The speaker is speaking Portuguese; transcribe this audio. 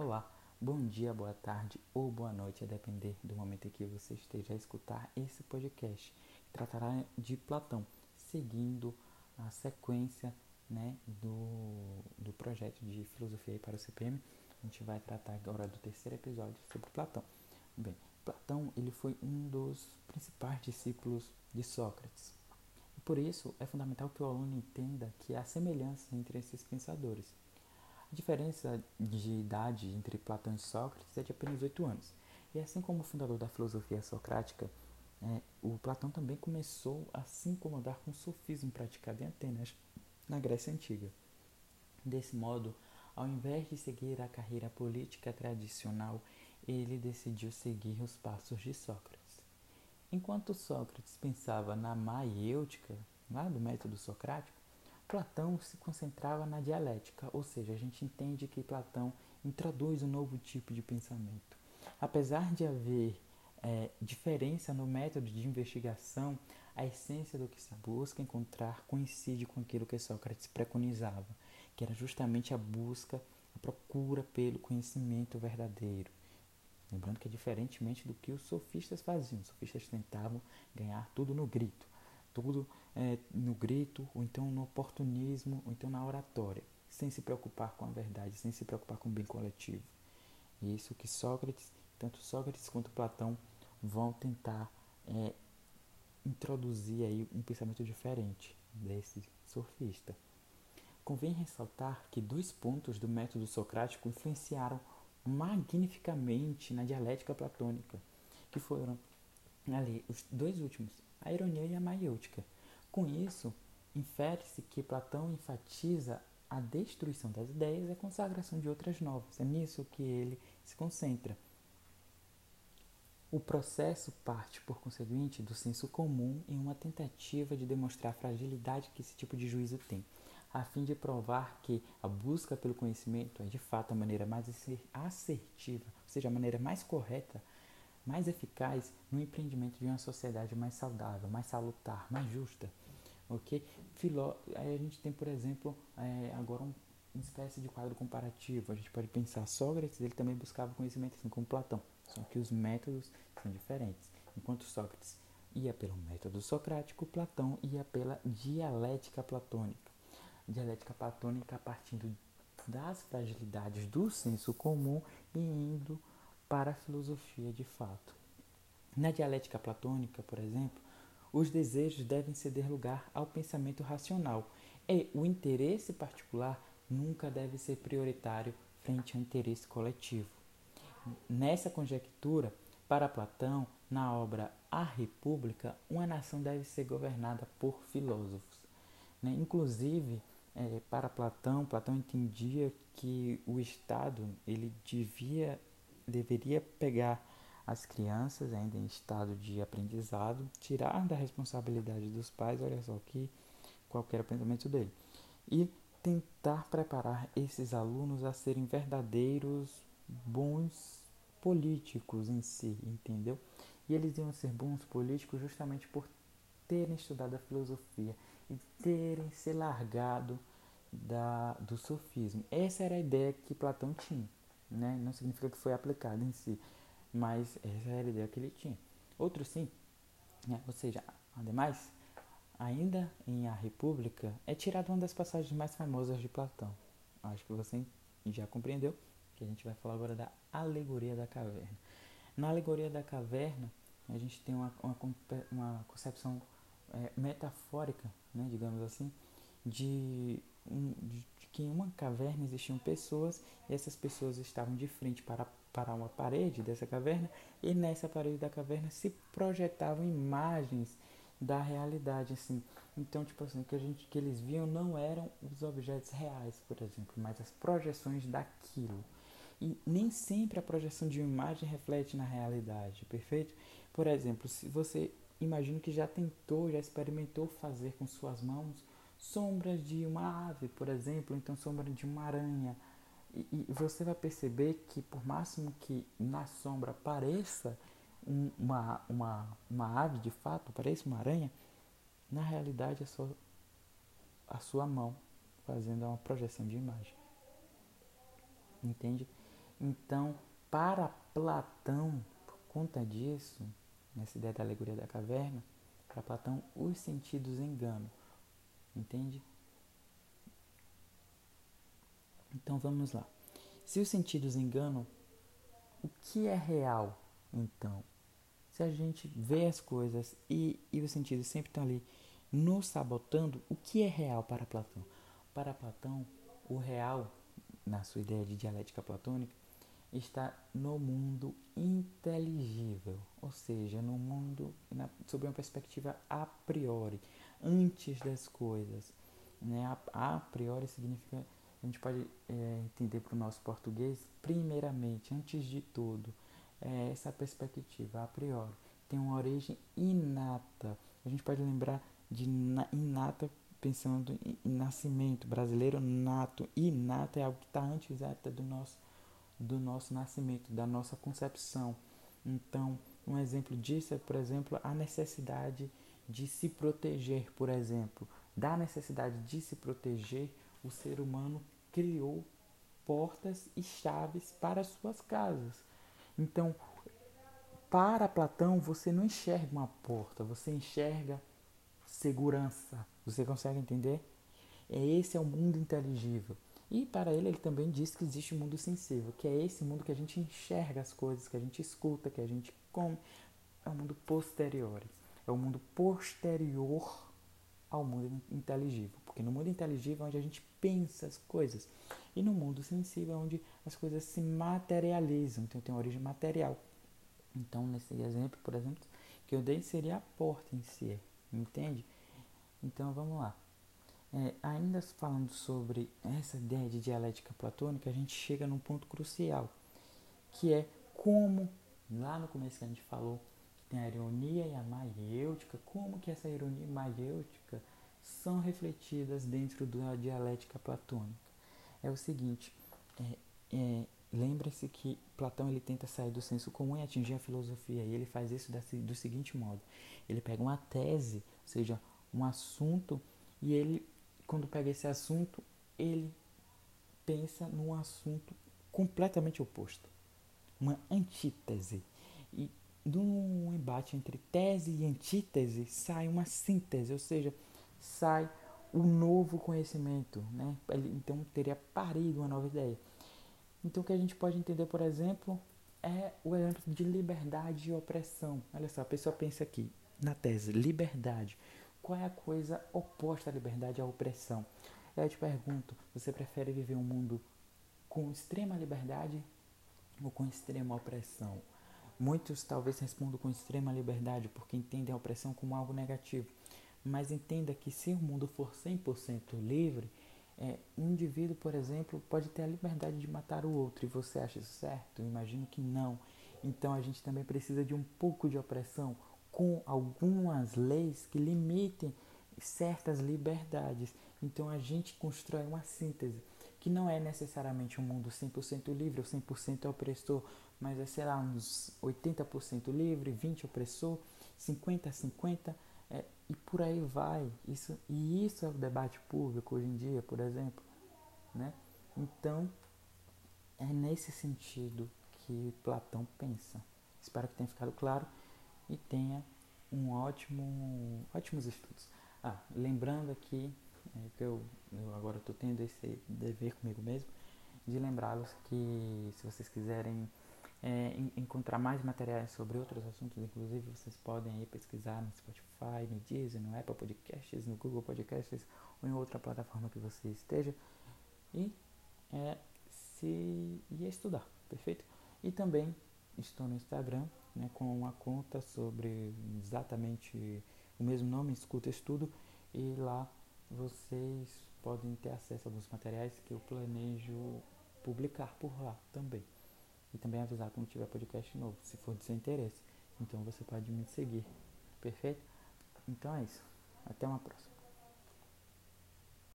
Olá, bom dia, boa tarde ou boa noite, a depender do momento em que você esteja a escutar esse podcast. Tratará de Platão, seguindo a sequência né, do, do projeto de filosofia para o CPM. A gente vai tratar agora do terceiro episódio sobre Platão. Bem, Platão ele foi um dos principais discípulos de Sócrates. Por isso é fundamental que o aluno entenda que há semelhança entre esses pensadores. A diferença de idade entre Platão e Sócrates é de apenas oito anos. E assim como o fundador da filosofia socrática, é, o Platão também começou a se incomodar com o sofismo praticado em Atenas, na Grécia Antiga. Desse modo, ao invés de seguir a carreira política tradicional, ele decidiu seguir os passos de Sócrates. Enquanto Sócrates pensava na maiêutica, lá do método socrático, Platão se concentrava na dialética, ou seja, a gente entende que Platão introduz um novo tipo de pensamento. Apesar de haver é, diferença no método de investigação, a essência do que se busca encontrar coincide com aquilo que Sócrates preconizava, que era justamente a busca, a procura pelo conhecimento verdadeiro. Lembrando que diferentemente do que os sofistas faziam. Os sofistas tentavam ganhar tudo no grito tudo é, no grito, ou então no oportunismo, ou então na oratória, sem se preocupar com a verdade, sem se preocupar com o bem coletivo. E isso que Sócrates, tanto Sócrates quanto Platão, vão tentar é, introduzir aí um pensamento diferente desse sofista. Convém ressaltar que dois pontos do método socrático influenciaram magnificamente na dialética platônica, que foram ali os dois últimos, a ironia e a maiêutica. Com isso, infere-se que Platão enfatiza a destruição das ideias e a consagração de outras novas. É nisso que ele se concentra. O processo parte, por conseguinte, do senso comum em uma tentativa de demonstrar a fragilidade que esse tipo de juízo tem, a fim de provar que a busca pelo conhecimento é de fato a maneira mais assertiva, ou seja, a maneira mais correta mais eficaz no empreendimento de uma sociedade mais saudável, mais salutar, mais justa. Ok? Filó a gente tem, por exemplo, é, agora um, uma espécie de quadro comparativo. A gente pode pensar, Sócrates ele também buscava conhecimento assim como Platão, só que os métodos são diferentes. Enquanto Sócrates ia pelo método socrático, Platão ia pela dialética platônica. Dialética platônica partindo das fragilidades do senso comum e indo para a filosofia de fato. Na dialética platônica, por exemplo, os desejos devem ceder lugar ao pensamento racional e o interesse particular nunca deve ser prioritário frente ao interesse coletivo. Nessa conjectura, para Platão, na obra A República, uma nação deve ser governada por filósofos. Né? Inclusive, é, para Platão, Platão entendia que o Estado ele devia deveria pegar as crianças ainda em estado de aprendizado, tirar da responsabilidade dos pais, olha só que qualquer pensamento dele, e tentar preparar esses alunos a serem verdadeiros bons políticos em si, entendeu? E eles iam ser bons políticos justamente por terem estudado a filosofia e terem se largado da, do sofismo. Essa era a ideia que Platão tinha né? Não significa que foi aplicado em si, mas essa era a ideia que ele tinha. Outro sim, né? ou seja, ademais, ainda em A República é tirada uma das passagens mais famosas de Platão. Acho que você já compreendeu que a gente vai falar agora da alegoria da caverna. Na alegoria da caverna, a gente tem uma, uma, uma concepção é, metafórica, né, digamos assim, de, de que em uma caverna existiam pessoas e essas pessoas estavam de frente para, para uma parede dessa caverna e nessa parede da caverna se projetavam imagens da realidade assim. Então tipo assim que a gente que eles viam não eram os objetos reais por exemplo mas as projeções daquilo. E nem sempre a projeção de uma imagem reflete na realidade perfeito? Por exemplo se você imagina que já tentou já experimentou fazer com suas mãos sombras de uma ave, por exemplo, então sombra de uma aranha. E, e você vai perceber que por máximo que na sombra pareça um, uma, uma, uma ave de fato, pareça uma aranha, na realidade é só a sua mão fazendo uma projeção de imagem. Entende? Então, para Platão, por conta disso, nessa ideia da alegoria da caverna, para Platão, os sentidos enganam. Entende? Então vamos lá. Se os sentidos enganam, o que é real então? Se a gente vê as coisas e, e os sentidos sempre estão ali nos sabotando, o que é real para Platão? Para Platão, o real, na sua ideia de dialética platônica, está no mundo inteligível, ou seja, no mundo na, sob uma perspectiva a priori, antes das coisas. Né? A, a priori significa, a gente pode é, entender para o nosso português, primeiramente, antes de tudo, é essa perspectiva a priori. Tem uma origem inata. A gente pode lembrar de inata pensando em, em nascimento brasileiro nato. Inata é algo que está antes até do nosso do nosso nascimento, da nossa concepção. Então, um exemplo disso é, por exemplo, a necessidade de se proteger, por exemplo. Da necessidade de se proteger, o ser humano criou portas e chaves para as suas casas. Então, para Platão, você não enxerga uma porta, você enxerga segurança. Você consegue entender? É esse é o mundo inteligível. E para ele, ele também diz que existe um mundo sensível, que é esse mundo que a gente enxerga as coisas, que a gente escuta, que a gente come. É o um mundo posterior. É o mundo posterior ao mundo inteligível. Porque no mundo inteligível é onde a gente pensa as coisas. E no mundo sensível é onde as coisas se materializam. Então tem origem material. Então, nesse exemplo, por exemplo, que eu dei seria a porta em si. Entende? Então vamos lá. É, ainda falando sobre essa ideia de dialética platônica, a gente chega num ponto crucial, que é como, lá no começo que a gente falou, tem a ironia e a maiêutica, como que essa ironia e maiêutica são refletidas dentro da dialética platônica. É o seguinte, é, é, lembre-se que Platão ele tenta sair do senso comum e atingir a filosofia, e ele faz isso do seguinte modo, ele pega uma tese, ou seja, um assunto, e ele quando pega esse assunto, ele pensa num assunto completamente oposto, uma antítese. E num embate entre tese e antítese sai uma síntese, ou seja, sai o novo conhecimento, né? Então teria parido uma nova ideia. Então o que a gente pode entender, por exemplo, é o exemplo de liberdade e opressão. Olha só, a pessoa pensa aqui na tese liberdade. Qual é a coisa oposta à liberdade à opressão? Eu te pergunto, você prefere viver um mundo com extrema liberdade ou com extrema opressão? Muitos talvez respondam com extrema liberdade porque entendem a opressão como algo negativo. Mas entenda que se o mundo for 100% livre, é, um indivíduo, por exemplo, pode ter a liberdade de matar o outro e você acha isso certo? Eu imagino que não. Então a gente também precisa de um pouco de opressão, com algumas leis que limitem certas liberdades. Então a gente constrói uma síntese que não é necessariamente um mundo 100% livre ou 100% opressor, mas é, sei lá, uns 80% livre, 20% opressor, 50% 50% é, e por aí vai. Isso, e isso é o debate público hoje em dia, por exemplo. Né? Então, é nesse sentido que Platão pensa. Espero que tenha ficado claro e tenha um ótimo, ótimos estudos. Ah, lembrando aqui é, que eu, eu agora estou tendo esse dever comigo mesmo de lembrá-los que se vocês quiserem é, encontrar mais materiais sobre outros assuntos, inclusive vocês podem aí pesquisar no Spotify, no Deezer, no Apple Podcasts, no Google Podcasts ou em outra plataforma que você esteja e é, se e estudar, perfeito? E também estou no Instagram né, com uma conta sobre exatamente o mesmo nome, Escuta Estudo, e lá vocês podem ter acesso a alguns materiais que eu planejo publicar por lá também. E também avisar quando tiver podcast novo, se for de seu interesse. Então você pode me seguir. Perfeito? Então é isso. Até uma próxima.